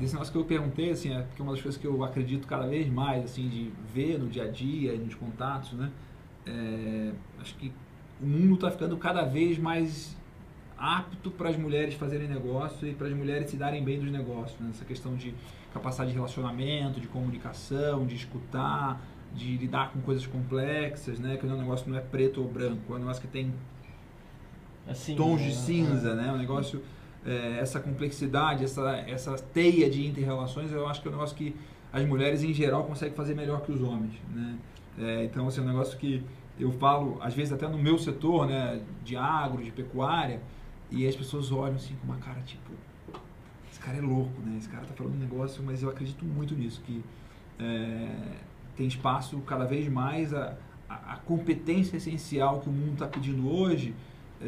Desse negócio que eu perguntei, assim, é porque uma das coisas que eu acredito cada vez mais, assim, de ver no dia a dia nos contatos, né? É, acho que o mundo está ficando cada vez mais apto para as mulheres fazerem negócio e para as mulheres se darem bem dos negócios. Né? Essa questão de capacidade de relacionamento, de comunicação, de escutar, de lidar com coisas complexas, né? Que o negócio não é preto ou branco, é um negócio que tem assim, tons de né? cinza, né? Um negócio é, essa complexidade, essa essa teia de interrelações, eu acho que é um negócio que as mulheres em geral conseguem fazer melhor que os homens, né? É, então, assim, é um negócio que eu falo, às vezes até no meu setor, né, de agro, de pecuária, e as pessoas olham assim com uma cara tipo, esse cara é louco, né? Esse cara tá falando um negócio, mas eu acredito muito nisso, que é, tem espaço cada vez mais a, a, a competência essencial que o mundo está pedindo hoje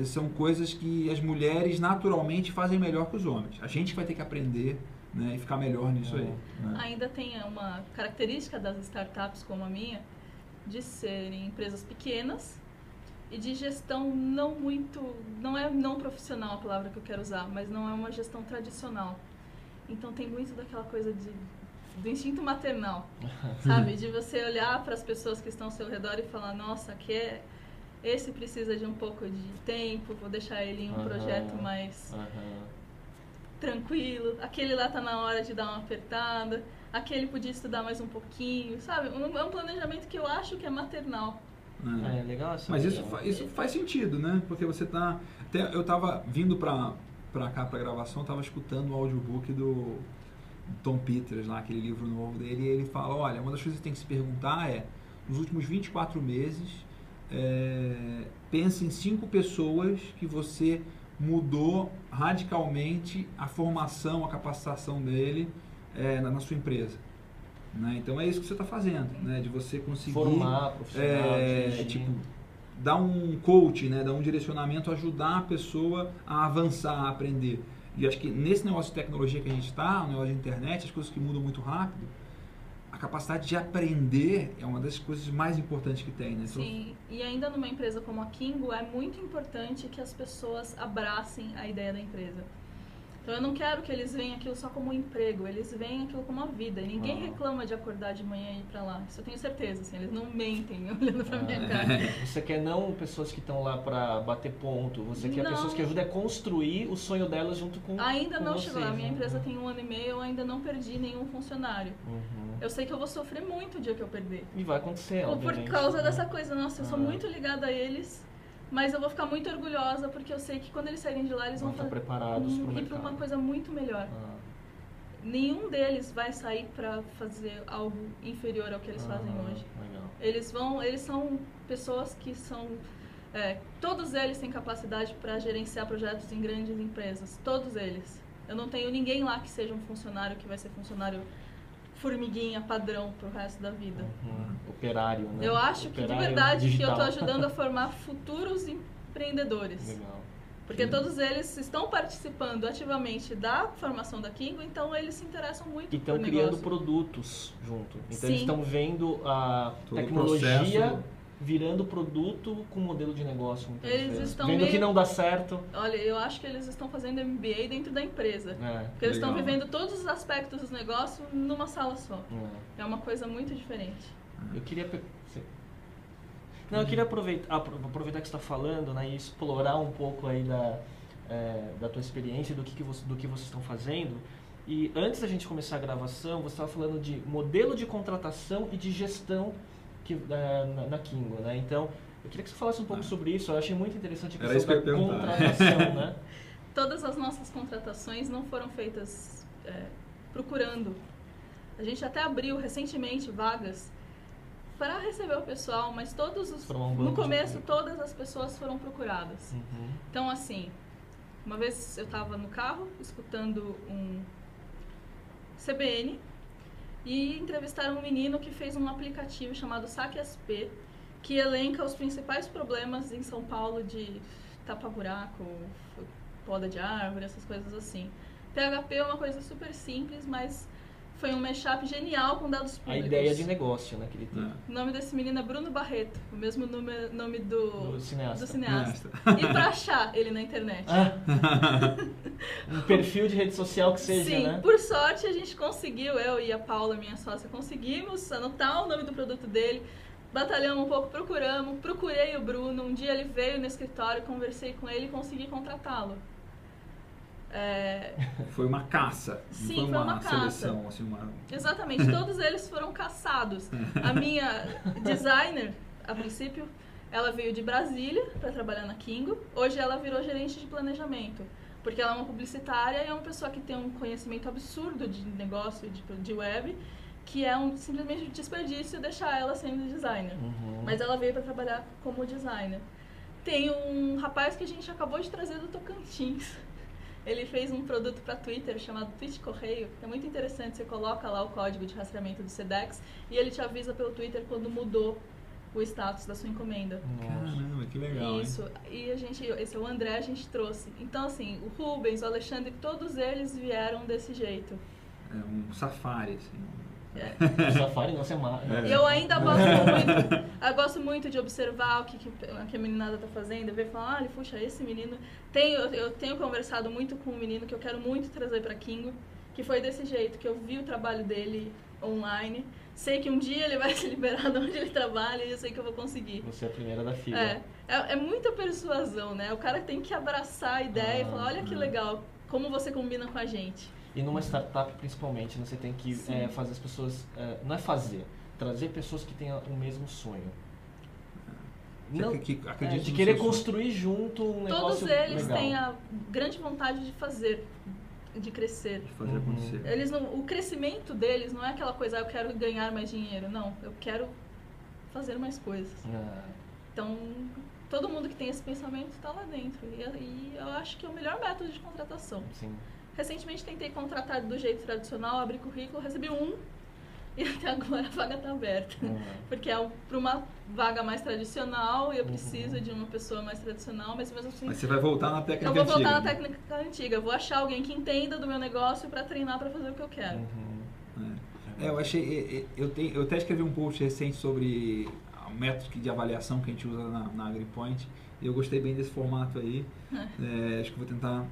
são coisas que as mulheres naturalmente fazem melhor que os homens. A gente vai ter que aprender né, e ficar melhor nisso aí. Né? Ainda tem uma característica das startups como a minha, de serem empresas pequenas e de gestão não muito, não é não profissional a palavra que eu quero usar, mas não é uma gestão tradicional. Então tem muito daquela coisa de do instinto maternal, sabe? De você olhar para as pessoas que estão ao seu redor e falar, nossa, que é, esse precisa de um pouco de tempo, vou deixar ele em um uhum. projeto mais uhum. tranquilo. Aquele lá tá na hora de dar uma apertada. Aquele podia estudar mais um pouquinho, sabe? É um planejamento que eu acho que é maternal. É, é legal Mas isso, fa isso faz sentido, né? Porque você tá. Até eu tava vindo pra, pra cá pra gravação, tava escutando o audiobook do Tom Peters, lá, aquele livro novo dele, e ele fala, olha, uma das coisas que tem que se perguntar é, nos últimos 24 meses, é, pense em cinco pessoas que você mudou radicalmente a formação, a capacitação dele é, na, na, sua empresa. Né? Então é isso que você está fazendo, né? de você conseguir formar profissional, é, tipo, dar um coach, né? dar um direcionamento, ajudar a pessoa a avançar, a aprender. E acho que nesse negócio de tecnologia que a gente está, no negócio de internet, as coisas que mudam muito rápido, capacidade de aprender é uma das coisas mais importantes que tem, né? Sim, e ainda numa empresa como a Kingo, é muito importante que as pessoas abracem a ideia da empresa. Então eu não quero que eles venham aquilo só como um emprego, eles veem aquilo como uma vida. E ninguém ah. reclama de acordar de manhã e ir pra lá. Isso eu tenho certeza, assim, eles não mentem olhando pra ah. minha cara. Você quer não pessoas que estão lá pra bater ponto, você quer não. pessoas que ajudem a construir o sonho delas junto com Ainda com não vocês, chegou lá. Minha né? empresa tem um ano e meio, eu ainda não perdi nenhum funcionário. Uhum. Eu sei que eu vou sofrer muito o dia que eu perder. E vai acontecer, Ou por causa né? dessa coisa, nossa, eu sou ah. muito ligada a eles mas eu vou ficar muito orgulhosa porque eu sei que quando eles saírem de lá, eles vão, vão estar preparados um, ir para uma coisa muito melhor. Ah. Nenhum deles vai sair para fazer algo inferior ao que eles ah, fazem hoje. Legal. Eles vão, eles são pessoas que são é, todos eles têm capacidade para gerenciar projetos em grandes empresas, todos eles. Eu não tenho ninguém lá que seja um funcionário que vai ser funcionário formiguinha padrão pro resto da vida. Uhum. Operário, né? Eu acho Operário que de verdade digital. que eu estou ajudando a formar futuros empreendedores. Legal. Porque Sim. todos eles estão participando ativamente da formação da Kingo, então eles se interessam muito e estão criando produtos junto. Então Sim. eles estão vendo a Todo tecnologia virando produto com modelo de negócio. Eles vezes. estão vendo meio... que não dá certo. Olha, eu acho que eles estão fazendo MBA dentro da empresa. É, porque eles estão vivendo todos os aspectos dos negócios numa sala só. É, é uma coisa muito diferente. Eu queria não, eu queria aproveitar, aproveitar que você está falando né, e explorar um pouco aí da, é, da tua experiência, do que, que, você, do que vocês estão fazendo. E antes da gente começar a gravação, você estava falando de modelo de contratação e de gestão que, é, na, na Kingo, né? Então, eu queria que você falasse um pouco ah. sobre isso. Eu achei muito interessante a questão da contratação, né? Todas as nossas contratações não foram feitas é, procurando. A gente até abriu recentemente vagas para receber o pessoal, mas todos os no começo todas as pessoas foram procuradas. Uhum. Então assim, uma vez eu estava no carro escutando um CBN e entrevistaram um menino que fez um aplicativo chamado Saque SP, que elenca os principais problemas em São Paulo de tapa-buraco, poda de árvore, essas coisas assim. PHP é uma coisa super simples, mas foi um mashup genial com dados A públicos. ideia de negócio, né, que ele tem. É. O nome desse menino é Bruno Barreto, o mesmo nome, nome do, Do cineasta. do cineasta. Nesta. E pra achar ele na internet? Ah, um perfil de rede social que seja, Sim, né? por sorte a gente conseguiu, eu e a Paula, minha sócia, conseguimos anotar o nome do produto dele. Batalhamos um pouco, procuramos, procurei o Bruno. Um dia ele veio no escritório, conversei com ele e consegui contratá-lo. É, Foi uma caça. Sim, foi foi uma, uma caça. seleção, assim, uma. exatamente, todos eles foram caçados. A minha designer, a princípio, ela veio de Brasília para trabalhar na Kingo. Hoje ela virou gerente de planejamento. Porque ela é uma publicitária e é uma pessoa que tem um conhecimento absurdo de negócio, de, de web, que é um, simplesmente um desperdício deixar ela sendo designer. Uhum. Mas ela veio para trabalhar como designer. Tem um rapaz que a gente acabou de trazer do Tocantins. Ele fez um produto para Twitter chamado Tweet Correio. É muito interessante. Você coloca lá o código de rastreamento do Sedex e ele te avisa pelo Twitter quando mudou o status da sua encomenda. Caramba, que legal. hein? Isso. E a gente, esse é o André, a gente trouxe. Então, assim, o Rubens, o Alexandre, todos eles vieram desse jeito. É um safari, assim. O Safari não, você mata. É. E eu ainda gosto muito, eu gosto muito de observar o que, que, que a meninada tá fazendo, ver e falar, olha, puxa, esse menino. Tenho, eu tenho conversado muito com um menino que eu quero muito trazer para Kingo, que foi desse jeito, que eu vi o trabalho dele online. Sei que um dia ele vai se liberar de onde ele trabalha e eu sei que eu vou conseguir. Você é a primeira da fila. É, é, é muita persuasão, né? O cara tem que abraçar a ideia e Ah, falar, olha que ah. legal, como você combina com a gente. E numa startup, principalmente, né, você tem que é, fazer as pessoas. é, não é fazer, trazer pessoas que tenham o mesmo sonho. Não, que, que é, de querer construir junto um negócio Todos eles legal. têm a grande vontade de fazer, de crescer. De fazer Uhum. acontecer. Eles não, o crescimento deles não é aquela coisa, ah, eu quero ganhar mais dinheiro. Não, eu quero fazer mais coisas. Ah, Então, todo mundo que tem esse pensamento está lá dentro. E, e eu acho que é o melhor método de contratação. sim. Recentemente tentei contratar do jeito tradicional, abri currículo, recebi um e até agora a vaga está aberta. Ah, Porque é para uma vaga mais tradicional e eu Uhum. preciso de uma pessoa mais tradicional, mas mesmo assim Mas você vai voltar na técnica eu vou voltar na antiga. técnica antiga. Eu vou achar alguém que entenda do meu negócio para treinar para fazer o que eu quero. uhum. É, eu achei. é, é, Eu, tenho, eu até escrevi um post recente sobre o método de avaliação que a gente usa na, na AgriPoint. E eu gostei bem desse formato aí. É, acho que vou tentar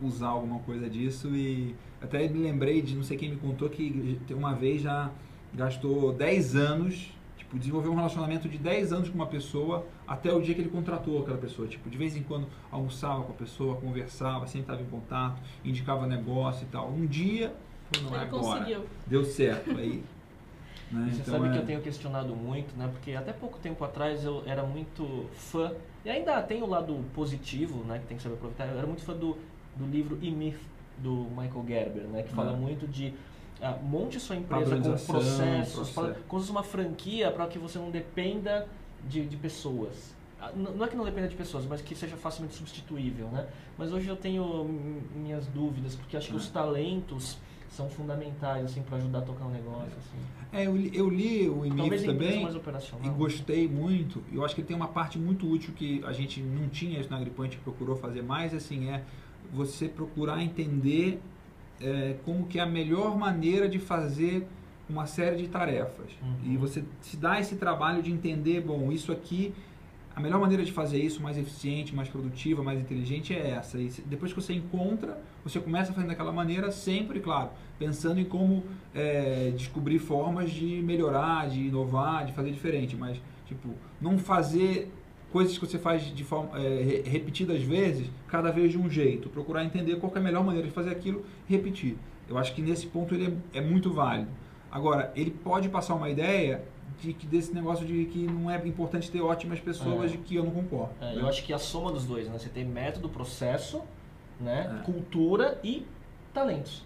usar alguma coisa disso. E até me lembrei de não sei quem me contou que uma vez já gastou 10 anos. Tipo, desenvolveu um relacionamento de 10 anos com uma pessoa até o dia que ele contratou aquela pessoa. Tipo, de vez em quando almoçava com a pessoa, conversava, sempre estava em contato, indicava negócio e tal. Um dia, não é agora. conseguiu. Deu certo. Aí, né, Você então sabe é- que eu tenho questionado muito, né? Porque até pouco tempo atrás eu era muito fã, e ainda tem o lado positivo, né? Que tem que saber aproveitar. Eu era muito fã do, do livro E-Myth, do Michael Gerber, né? Que fala Ah. muito de ah, monte sua empresa com processos, processo. fosse uma franquia para que você não dependa de, de pessoas. Ah, Não é que não dependa de pessoas, mas que seja facilmente substituível, né? Mas hoje eu tenho minhas dúvidas, porque acho que os Ah. talentos são fundamentais, assim, para ajudar a tocar um negócio, assim. É, eu li, eu li o empresa também e gostei muito. Eu acho que tem uma parte muito útil que a gente não tinha na gente procurou fazer mais, assim, é você procurar entender é, como que é a melhor maneira de fazer uma série de tarefas. Uhum. E você se dá esse trabalho de entender, bom, isso aqui, a melhor maneira de fazer isso mais eficiente, mais produtiva, mais inteligente é essa. E depois que você encontra, você começa fazendo daquela maneira, sempre, claro, pensando em como é, descobrir formas de melhorar, de inovar, de fazer diferente. Mas, tipo, não fazer coisas que você faz de forma é, re- repetidas vezes, cada vez de um jeito. Procurar entender qual é a melhor maneira de fazer aquilo e repetir. Eu acho que nesse ponto ele é, é muito válido. Agora, ele pode passar uma ideia de que desse negócio de que não é importante ter ótimas pessoas, É. de que eu não concordo. É, né? eu acho que a soma dos dois, né? Você tem método, processo, né? É. Cultura e talentos.